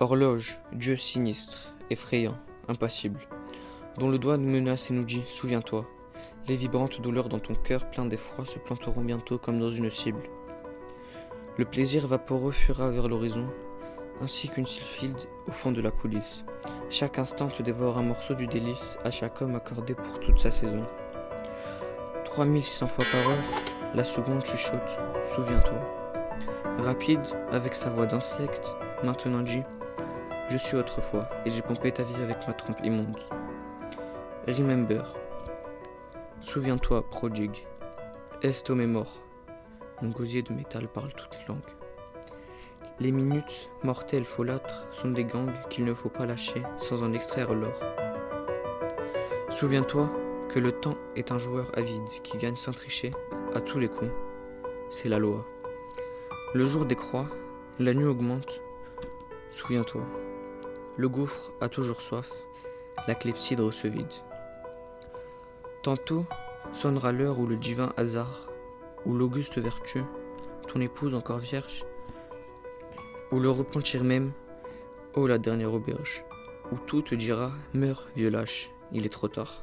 Horloge, dieu sinistre, effrayant, impassible, dont le doigt nous menace et nous dit Souviens-toi, les vibrantes douleurs dans ton cœur plein d'effroi se planteront bientôt comme dans une cible. Le plaisir vaporeux fuira vers l'horizon, ainsi qu'une sylphide au fond de la coulisse. Chaque instant te dévore un morceau du délice à chaque homme accordé pour toute sa saison. 3600 fois par heure, la seconde chuchote, souviens-toi. Rapide, avec sa voix d'insecte, maintenant dit Je suis autrefois, et j'ai pompé ta vie avec ma trompe immonde. Remember. Souviens-toi, prodigue. Est mort. Mon gosier de métal parle toutes langues. Les minutes, mortelles folâtres, sont des gangs qu'il ne faut pas lâcher sans en extraire l'or. Souviens-toi que le temps est un joueur avide qui gagne sans tricher à tous les coups. C'est la loi. Le jour décroît, la nuit augmente. Souviens-toi, le gouffre a toujours soif, la clepsydre se vide. Tantôt sonnera l'heure où le divin hasard, où l'auguste vertu, ton épouse encore vierge, ou le repentir même, ô la dernière auberge, où tout te dira Meurs, vieux lâche, il est trop tard.